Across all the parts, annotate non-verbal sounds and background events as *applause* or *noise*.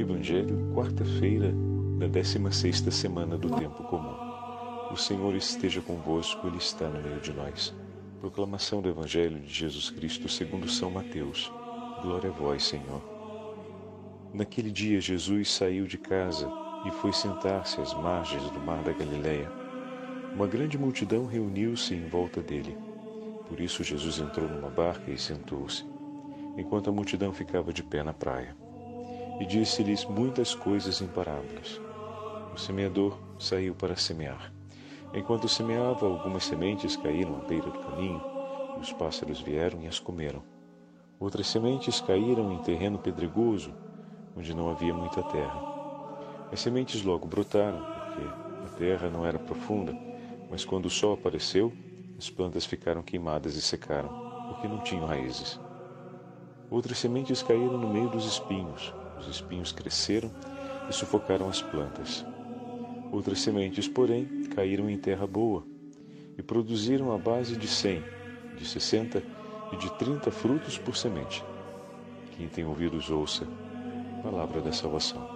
Evangelho, quarta-feira da 16 semana do tempo comum. O Senhor esteja convosco, ele está no meio de nós. Proclamação do Evangelho de Jesus Cristo, segundo São Mateus. Glória a vós, Senhor. Naquele dia Jesus saiu de casa e foi sentar-se às margens do mar da Galileia. Uma grande multidão reuniu-se em volta dele. Por isso Jesus entrou numa barca e sentou-se, enquanto a multidão ficava de pé na praia e disse-lhes muitas coisas em parábolas. O semeador saiu para semear. Enquanto semeava, algumas sementes caíram à beira do caminho, e os pássaros vieram e as comeram. Outras sementes caíram em terreno pedregoso, onde não havia muita terra. As sementes logo brotaram, porque a terra não era profunda, mas quando o sol apareceu, as plantas ficaram queimadas e secaram, porque não tinham raízes. Outras sementes caíram no meio dos espinhos, os espinhos cresceram e sufocaram as plantas. Outras sementes, porém, caíram em terra boa e produziram a base de cem, de sessenta e de trinta frutos por semente. Quem tem ouvidos, ouça. Palavra da salvação.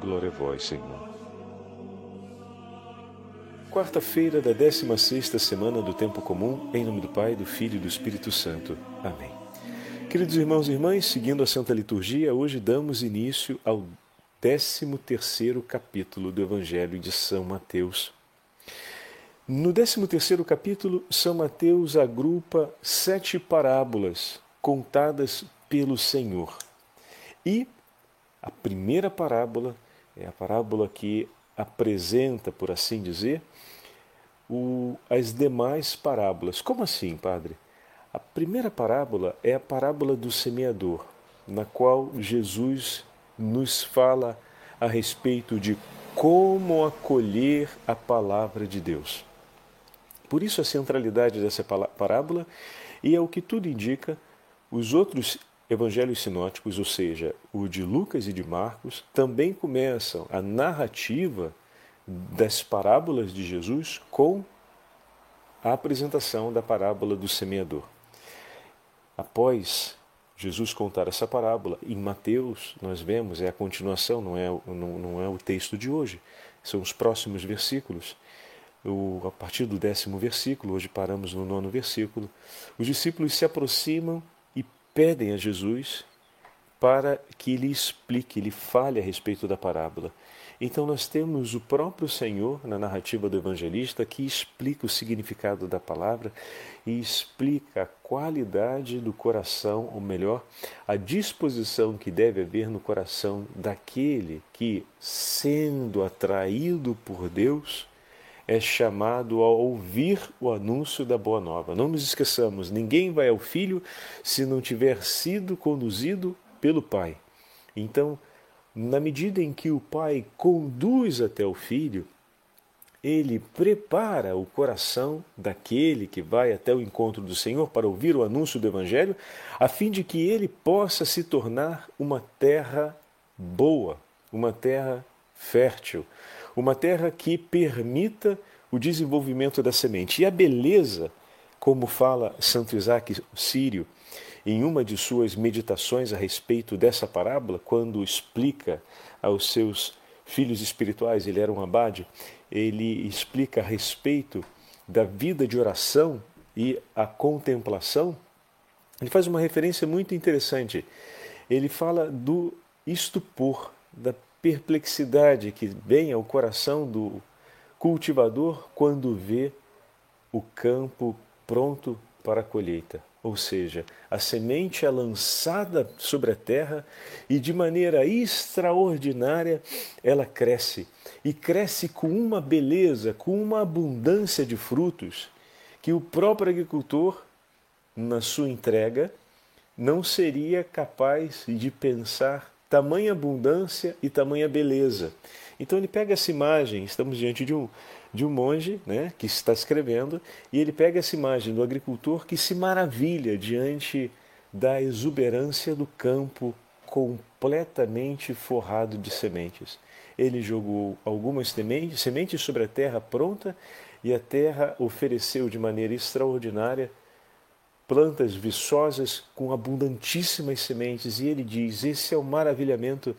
Glória a vós, Senhor. Quarta-feira da 16 semana do Tempo Comum, em nome do Pai, do Filho e do Espírito Santo. Amém. Queridos irmãos e irmãs, seguindo a Santa Liturgia, hoje damos início ao 13º capítulo do Evangelho de São Mateus. No 13º capítulo, São Mateus agrupa sete parábolas contadas pelo Senhor. E a primeira parábola é a parábola que apresenta, por assim dizer, o, as demais parábolas. Como assim, Padre? A primeira parábola é a parábola do semeador, na qual Jesus nos fala a respeito de como acolher a palavra de Deus. Por isso a centralidade dessa parábola e é o que tudo indica, os outros evangelhos sinóticos, ou seja, o de Lucas e de Marcos, também começam a narrativa das parábolas de Jesus com a apresentação da parábola do semeador. Após Jesus contar essa parábola, em Mateus nós vemos, é a continuação, não é, não, não é o texto de hoje, são os próximos versículos. O, a partir do décimo versículo, hoje paramos no nono versículo, os discípulos se aproximam e pedem a Jesus para que ele explique, ele fale a respeito da parábola. Então nós temos o próprio Senhor na narrativa do evangelista que explica o significado da palavra e explica a qualidade do coração, ou melhor, a disposição que deve haver no coração daquele que, sendo atraído por Deus, é chamado a ouvir o anúncio da boa nova. Não nos esqueçamos, ninguém vai ao filho se não tiver sido conduzido pelo Pai. Então, na medida em que o pai conduz até o filho, ele prepara o coração daquele que vai até o encontro do Senhor para ouvir o anúncio do Evangelho, a fim de que ele possa se tornar uma terra boa, uma terra fértil, uma terra que permita o desenvolvimento da semente. E a beleza, como fala Santo Isaac Sírio, em uma de suas meditações a respeito dessa parábola, quando explica aos seus filhos espirituais, ele era um abade, ele explica a respeito da vida de oração e a contemplação. Ele faz uma referência muito interessante. Ele fala do estupor, da perplexidade que vem ao coração do cultivador quando vê o campo pronto para a colheita. Ou seja, a semente é lançada sobre a terra e de maneira extraordinária ela cresce. E cresce com uma beleza, com uma abundância de frutos que o próprio agricultor, na sua entrega, não seria capaz de pensar tamanha abundância e tamanha beleza. Então ele pega essa imagem, estamos diante de um, de um monge né, que está escrevendo, e ele pega essa imagem do agricultor que se maravilha diante da exuberância do campo completamente forrado de sementes. Ele jogou algumas sementes, sementes sobre a terra pronta e a terra ofereceu de maneira extraordinária plantas viçosas com abundantíssimas sementes. E ele diz: esse é o maravilhamento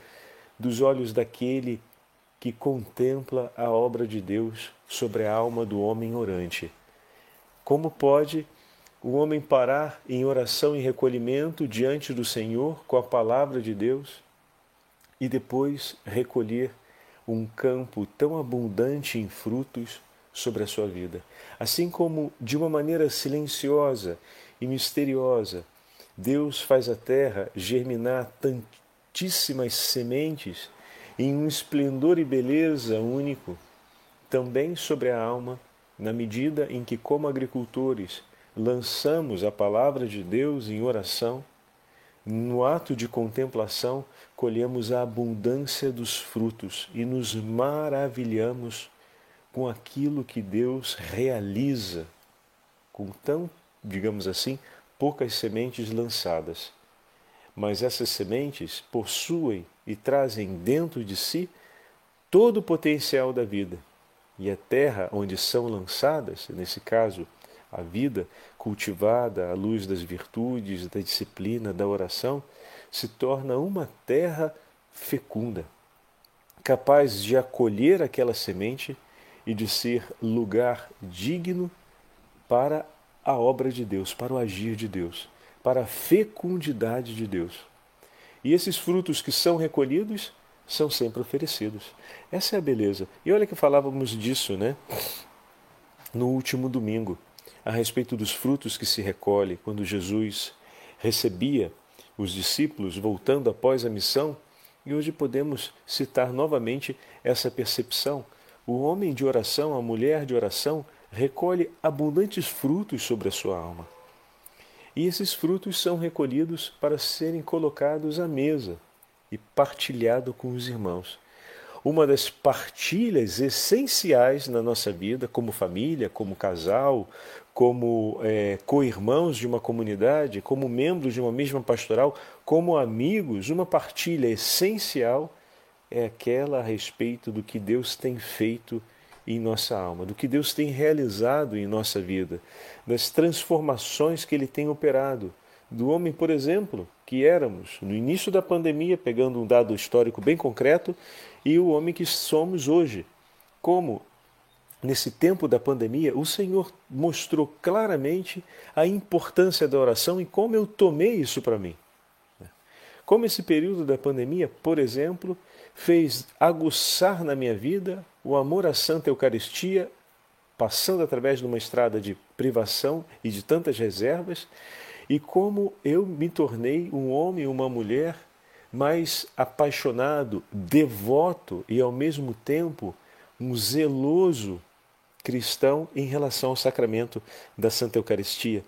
dos olhos daquele que contempla a obra de Deus sobre a alma do homem orante. Como pode o homem parar em oração e recolhimento diante do Senhor com a palavra de Deus e depois recolher um campo tão abundante em frutos sobre a sua vida? Assim como, de uma maneira silenciosa e misteriosa, Deus faz a terra germinar tantíssimas sementes em um esplendor e beleza único, também sobre a alma, na medida em que, como agricultores, lançamos a palavra de Deus em oração, no ato de contemplação, colhemos a abundância dos frutos e nos maravilhamos com aquilo que Deus realiza com tão, digamos assim, poucas sementes lançadas. Mas essas sementes possuem e trazem dentro de si todo o potencial da vida. E a terra onde são lançadas, nesse caso, a vida cultivada à luz das virtudes, da disciplina, da oração, se torna uma terra fecunda, capaz de acolher aquela semente e de ser lugar digno para a obra de Deus, para o agir de Deus, para a fecundidade de Deus. E esses frutos que são recolhidos são sempre oferecidos. Essa é a beleza. E olha que falávamos disso, né? No último domingo, a respeito dos frutos que se recolhe quando Jesus recebia os discípulos voltando após a missão, e hoje podemos citar novamente essa percepção. O homem de oração, a mulher de oração, recolhe abundantes frutos sobre a sua alma. E esses frutos são recolhidos para serem colocados à mesa e partilhado com os irmãos. Uma das partilhas essenciais na nossa vida, como família, como casal, como é, co-irmãos de uma comunidade, como membros de uma mesma pastoral, como amigos, uma partilha essencial é aquela a respeito do que Deus tem feito em nossa alma, do que Deus tem realizado em nossa vida, das transformações que Ele tem operado. Do homem, por exemplo, que éramos no início da pandemia, pegando um dado histórico bem concreto, e o homem que somos hoje. Como, nesse tempo da pandemia, o Senhor mostrou claramente a importância da oração e como eu tomei isso para mim. Como esse período da pandemia, por exemplo, fez aguçar na minha vida o amor à Santa Eucaristia, passando através de uma estrada de privação e de tantas reservas, e como eu me tornei um homem e uma mulher mais apaixonado, devoto e ao mesmo tempo um zeloso cristão em relação ao sacramento da Santa Eucaristia.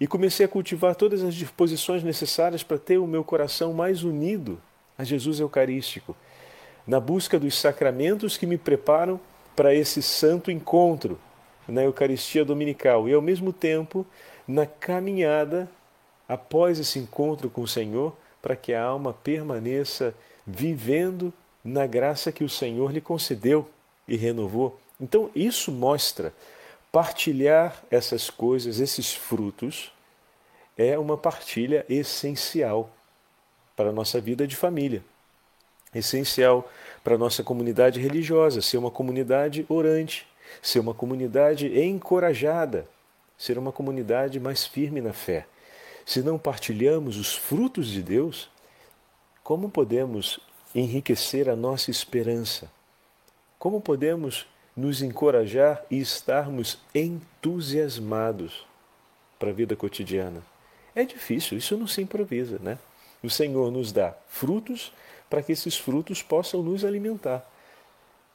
E comecei a cultivar todas as disposições necessárias para ter o meu coração mais unido a Jesus Eucarístico na busca dos sacramentos que me preparam para esse santo encontro na Eucaristia Dominical e, ao mesmo tempo, na caminhada após esse encontro com o Senhor, para que a alma permaneça vivendo na graça que o Senhor lhe concedeu e renovou. Então, isso mostra partilhar essas coisas, esses frutos, é uma partilha essencial para a nossa vida de família essencial para a nossa comunidade religiosa, ser uma comunidade orante, ser uma comunidade encorajada, ser uma comunidade mais firme na fé. Se não partilhamos os frutos de Deus, como podemos enriquecer a nossa esperança? Como podemos nos encorajar e estarmos entusiasmados para a vida cotidiana? É difícil, isso não se improvisa, né? O Senhor nos dá frutos para que esses frutos possam nos alimentar,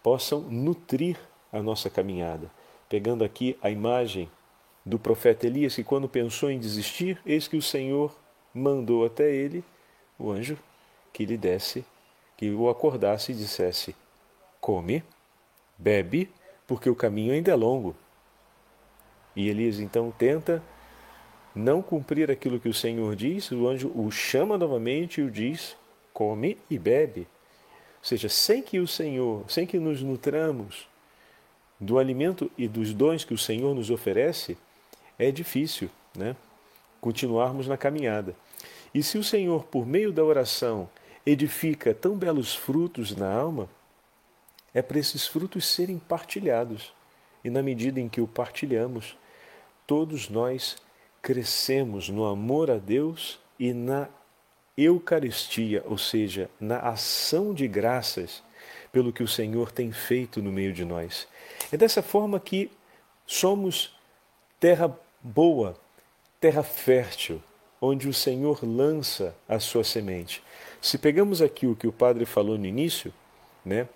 possam nutrir a nossa caminhada. Pegando aqui a imagem do profeta Elias, que quando pensou em desistir, eis que o Senhor mandou até ele o anjo que lhe desse, que o acordasse e dissesse: Come, bebe, porque o caminho ainda é longo. E Elias então tenta não cumprir aquilo que o Senhor diz, o anjo o chama novamente e o diz: come e bebe. Ou seja, sem que o Senhor, sem que nos nutramos do alimento e dos dons que o Senhor nos oferece, é difícil né, continuarmos na caminhada. E se o Senhor, por meio da oração, edifica tão belos frutos na alma, é para esses frutos serem partilhados. E na medida em que o partilhamos, todos nós crescemos no amor a Deus e na Eucaristia, ou seja, na ação de graças pelo que o Senhor tem feito no meio de nós. É dessa forma que somos terra boa, terra fértil, onde o Senhor lança a sua semente. Se pegamos aqui o que o padre falou no início, né?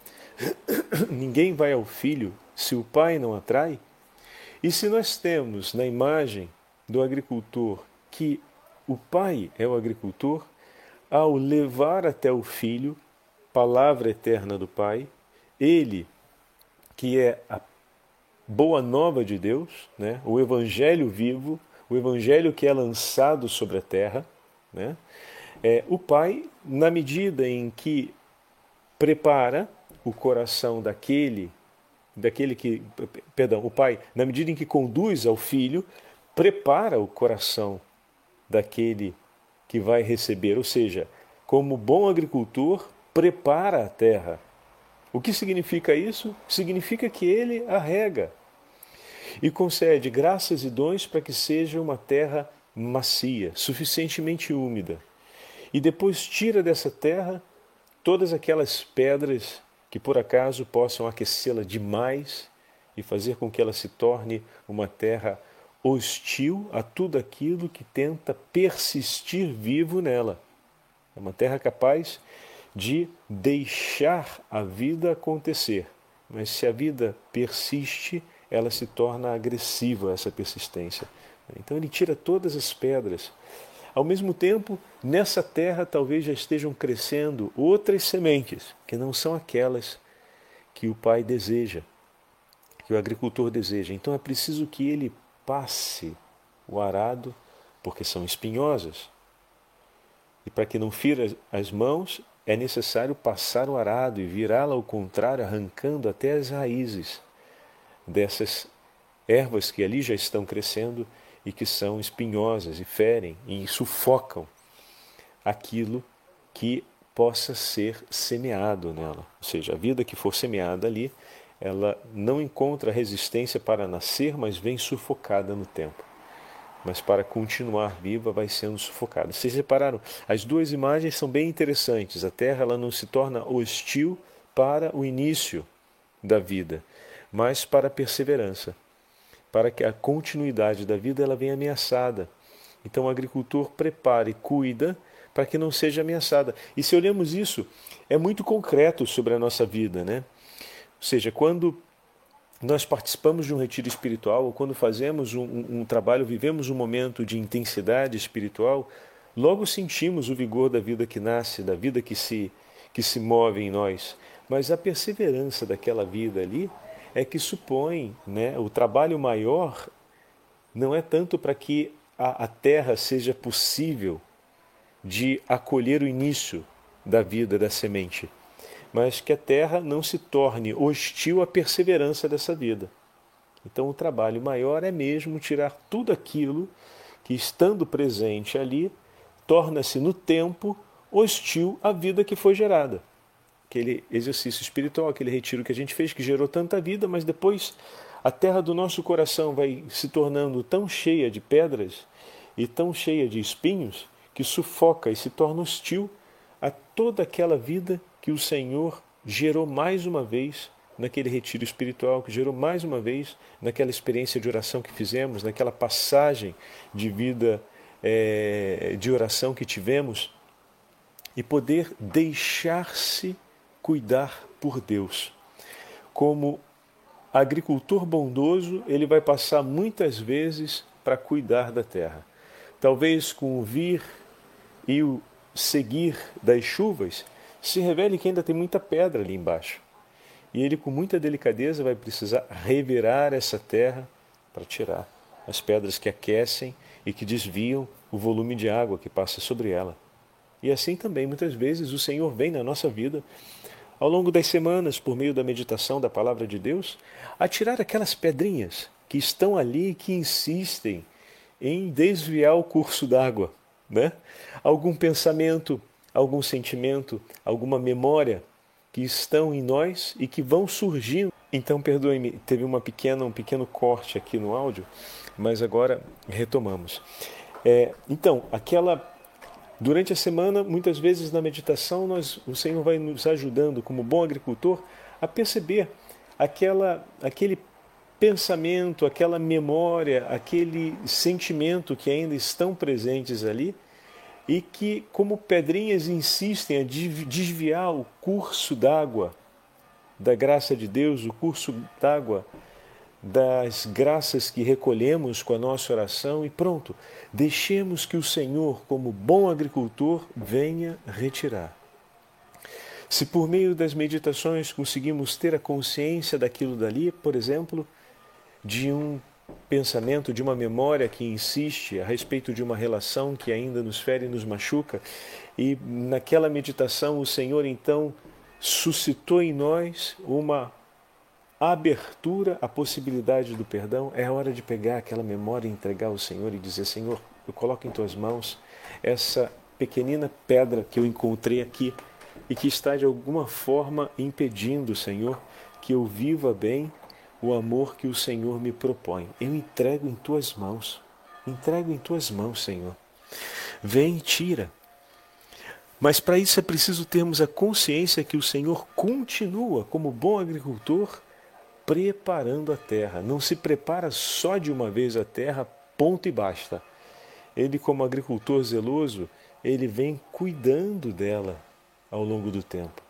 *coughs* Ninguém vai ao filho se o pai não atrai. E se nós temos na imagem do agricultor que o pai é o agricultor, ao levar até o filho palavra eterna do Pai, ele que é a boa nova de Deus, né? o evangelho vivo, o evangelho que é lançado sobre a terra, né? É, o Pai, na medida em que prepara o coração daquele, daquele que, perdão, o Pai, na medida em que conduz ao Filho, prepara o coração daquele que vai receber, ou seja, como bom agricultor, prepara a terra. O que significa isso? Significa que ele a rega e concede graças e dons para que seja uma terra macia, suficientemente úmida. E depois tira dessa terra todas aquelas pedras que por acaso possam aquecê-la demais e fazer com que ela se torne uma terra hostil a tudo aquilo que tenta persistir vivo nela. É uma terra capaz de deixar a vida acontecer. Mas se a vida persiste, ela se torna agressiva, essa persistência. Então ele tira todas as pedras. Ao mesmo tempo, nessa terra talvez já estejam crescendo outras sementes, que não são aquelas que o pai deseja, que o agricultor deseja. Então é preciso que ele passe o arado, porque são espinhosas. E para que não fira as mãos, é necessário passar o arado e virá-lo ao contrário, arrancando até as raízes dessas ervas que ali já estão crescendo e que são espinhosas e ferem e sufocam aquilo que possa ser semeado nela. Ou seja, a vida que for semeada ali, ela não encontra resistência para nascer, mas vem sufocada no tempo mas para continuar viva vai sendo sufocada. Vocês repararam? As duas imagens são bem interessantes. A terra ela não se torna hostil para o início da vida, mas para a perseverança, para que a continuidade da vida ela venha ameaçada. Então o agricultor prepara e cuida para que não seja ameaçada. E se olhamos isso, é muito concreto sobre a nossa vida, né? Ou seja, quando nós participamos de um retiro espiritual, ou quando fazemos um, um, um, trabalho, vivemos um momento de intensidade espiritual, logo sentimos o vigor da vida que nasce, da vida que se, que se move em nós. Mas a perseverança daquela vida ali é que supõe né, o trabalho maior não é tanto para que a, a terra seja possível de acolher o início da vida da semente mas que a terra não se torne hostil à perseverança dessa vida. Então, o trabalho maior é mesmo tirar tudo aquilo que, estando presente ali, torna-se no tempo hostil à vida que foi gerada. Aquele exercício espiritual, aquele retiro que a gente fez, que gerou tanta vida, mas depois a terra do nosso coração vai se tornando tão cheia de pedras e tão cheia de espinhos que sufoca e se torna hostil a toda aquela vida que o Senhor gerou mais uma vez naquele retiro espiritual, que gerou mais uma vez naquela experiência de oração que fizemos, naquela passagem de vida é, de oração que tivemos, e poder deixar-se cuidar por Deus. Como agricultor bondoso, ele vai passar muitas vezes para cuidar da terra. Talvez com o vir e o seguir das chuvas, se revele que ainda tem muita pedra ali embaixo. E ele, com muita delicadeza, vai precisar revirar essa terra para tirar as pedras que aquecem e que desviam o volume de água que passa sobre ela. E assim também, muitas vezes, o Senhor vem na nossa vida, ao longo das semanas, por meio da meditação da palavra de Deus, a tirar aquelas pedrinhas que estão ali e que insistem em desviar o curso d'água. Né? Algum pensamento algum sentimento, alguma memória que estão em nós e que vão surgindo. Então, perdoe-me, teve uma pequena, um pequeno corte aqui no áudio, mas agora retomamos. É, então, aquela durante a semana, muitas vezes na meditação, nós, o Senhor vai nos ajudando, como bom agricultor, a perceber aquela, aquele pensamento, aquela memória, aquele sentimento que ainda estão presentes ali e que, como pedrinhas, insistem a desviar o curso d'água da graça de Deus, o curso d'água das graças que recolhemos com a nossa oração e pronto, deixemos que o Senhor, como bom agricultor, venha retirar. Se por meio das meditações conseguimos ter a consciência daquilo dali, por exemplo, de um pensamento, de uma memória que insiste a respeito de uma relação que ainda nos fere e nos machuca, e naquela meditação o Senhor então suscitou em nós uma abertura à possibilidade do perdão, é hora de pegar aquela memória e entregar ao Senhor e dizer: Senhor, eu coloco em tuas mãos essa pequenina pedra que eu encontrei aqui e que está de alguma forma impedindo, Senhor, que eu viva bem o amor que o Senhor me propõe. Eu entrego em tuas mãos. Entrego em tuas mãos, Senhor. Vem e tira. Mas para isso é preciso termos a consciência que o Senhor continua, como bom agricultor, preparando a terra. Não se prepara só de uma vez a terra, ponto e basta. Ele, como agricultor zeloso, ele vem cuidando dela ao longo do tempo.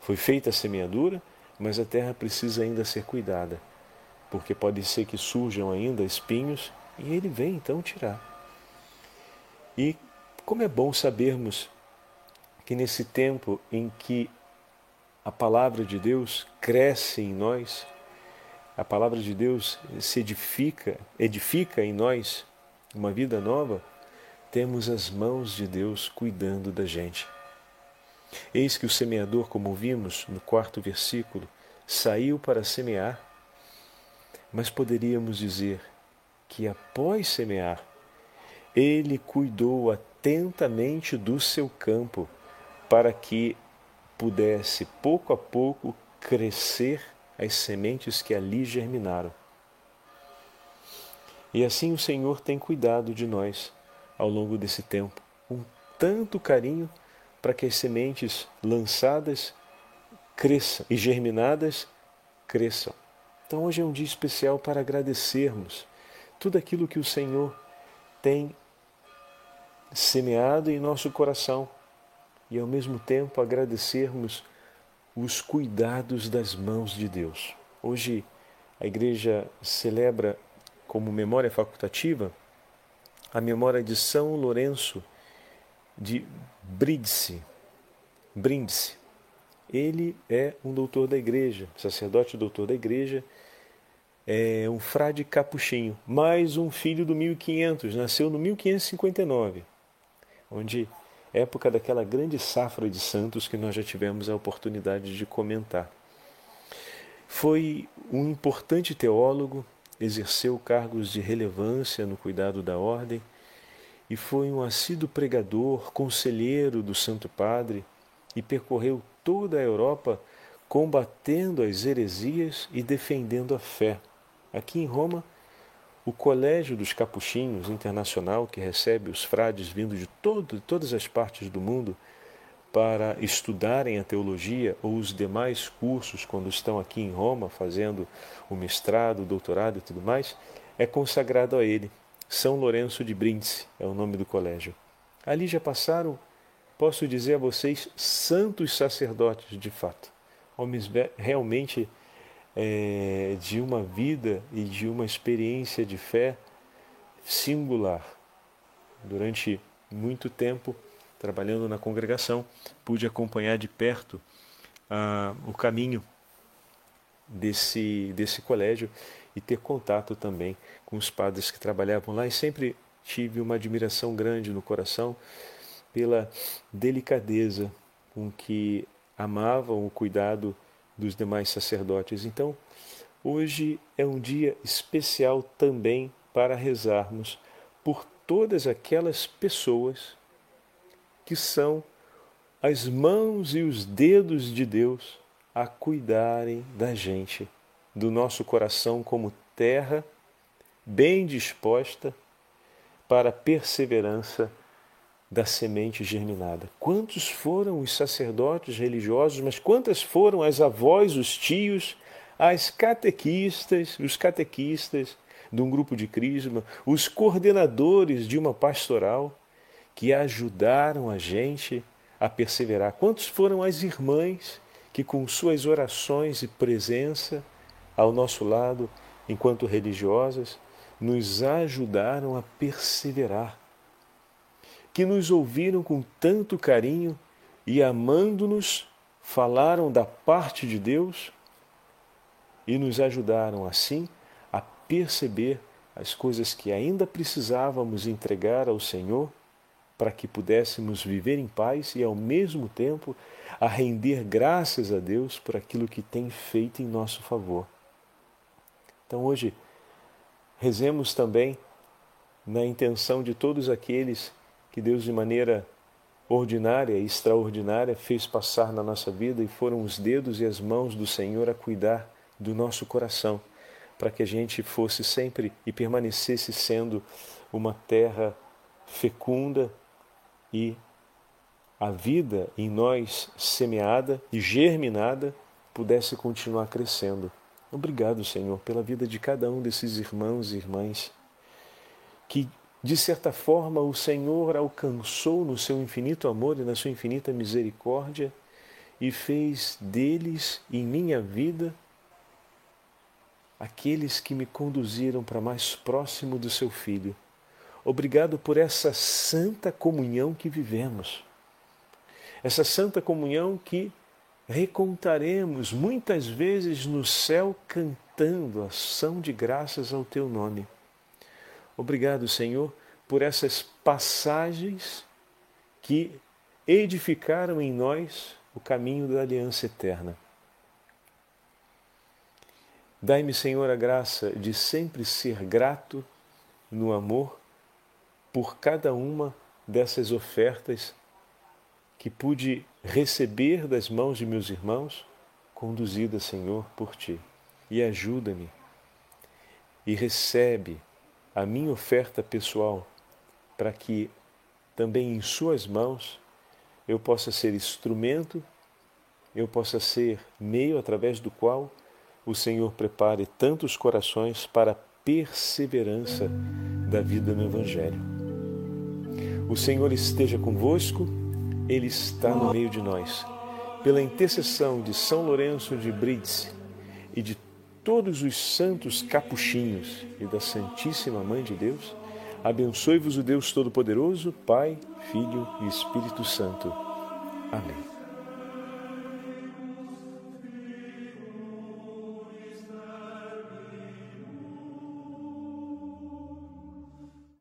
Foi feita a semeadura, mas a terra precisa ainda ser cuidada, porque pode ser que surjam ainda espinhos e ele vem então tirar. E como é bom sabermos que nesse tempo em que a palavra de Deus cresce em nós, a palavra de Deus se edifica, edifica em nós uma vida nova, temos as mãos de Deus cuidando da gente. Eis que o semeador, como vimos no quarto versículo, saiu para semear, mas poderíamos dizer que após semear, ele cuidou atentamente do seu campo para que pudesse pouco a pouco crescer as sementes que ali germinaram. E assim o Senhor tem cuidado de nós ao longo desse tempo, com tanto carinho para que as sementes lançadas cresçam e germinadas cresçam. Então hoje é um dia especial para agradecermos tudo aquilo que o Senhor tem semeado em nosso coração e ao mesmo tempo agradecermos os cuidados das mãos de Deus. Hoje a igreja celebra como memória facultativa a memória de São Lourenço de Brindisi. Brindisi. Ele é um doutor da igreja, sacerdote doutor da igreja, é um frade capuchinho, mais um filho do 1500, nasceu no 1559, onde época daquela grande safra de santos que nós já tivemos a oportunidade de comentar. Foi um importante teólogo, exerceu cargos de relevância no cuidado da ordem e foi um assíduo pregador, conselheiro do Santo Padre e percorreu toda a Europa combatendo as heresias e defendendo a fé. Aqui em Roma, o Colégio dos Capuchinhos Internacional, que recebe os frades vindo de, todo, todas as partes do mundo para estudarem a teologia ou os demais cursos quando estão aqui em Roma fazendo o mestrado, o doutorado e tudo mais, é consagrado a ele. São Lourenço de Brindisi é o nome do colégio. Ali já passaram, posso dizer a vocês, santos sacerdotes de fato, homens realmente é, de uma vida e de uma experiência de fé singular. Durante muito tempo, trabalhando na congregação, pude acompanhar de perto ah, o caminho desse, desse colégio e ter contato também com os padres que trabalhavam lá e sempre tive uma admiração grande no coração pela delicadeza com que amavam o cuidado dos demais sacerdotes. Então, hoje é um dia especial também para rezarmos por todas aquelas pessoas que são as mãos e os dedos de Deus a cuidarem da gente, do nosso coração como terra bem disposta para a perseverança da semente germinada. Quantos foram os sacerdotes religiosos, mas quantas foram as avós, os tios, as catequistas, os catequistas de um grupo de crisma, os coordenadores de uma pastoral que ajudaram a gente a perseverar. Quantos foram as irmãs que, com suas orações e presença ao nosso lado, enquanto religiosas, nos ajudaram a perseverar, que nos ouviram com tanto carinho e, amando-nos, falaram da parte de Deus e nos ajudaram assim a perceber as coisas que ainda precisávamos entregar ao Senhor para que pudéssemos viver em paz e, ao mesmo tempo, a render graças a Deus por aquilo que tem feito em nosso favor. Então, hoje, rezemos também na intenção de todos aqueles que Deus, de maneira ordinária e extraordinária, fez passar na nossa vida e foram os dedos e as mãos do Senhor a cuidar do nosso coração, para que a gente fosse sempre e permanecesse sendo uma terra fecunda e a vida em nós semeada e germinada pudesse continuar crescendo. Obrigado, Senhor, pela vida de cada um desses irmãos e irmãs que, de certa forma, o Senhor alcançou no seu infinito amor e na sua infinita misericórdia e fez deles em minha vida aqueles que me conduziram para mais próximo do seu Filho Obrigado por essa santa comunhão que vivemos. Essa santa comunhão que recontaremos muitas vezes no céu cantando ação de graças ao teu nome. Obrigado, Senhor, por essas passagens que edificaram em nós o caminho da aliança eterna. Dai-me, Senhor, a graça de sempre ser grato no amor por cada uma dessas ofertas que pude receber das mãos de meus irmãos, conduzida, Senhor, por ti. E ajuda-me e recebe a minha oferta pessoal para que também em Suas mãos eu possa ser instrumento, eu possa ser meio através do qual o Senhor prepare tantos corações para a perseverança da vida no Evangelho. O Senhor esteja convosco, Ele está no meio de nós. Pela intercessão de São Lourenço de Brindisi e de todos os santos capuchinhos e da Santíssima Mãe de Deus, abençoe-vos o Deus Todo-Poderoso, Pai, Filho e Espírito Santo. Amém.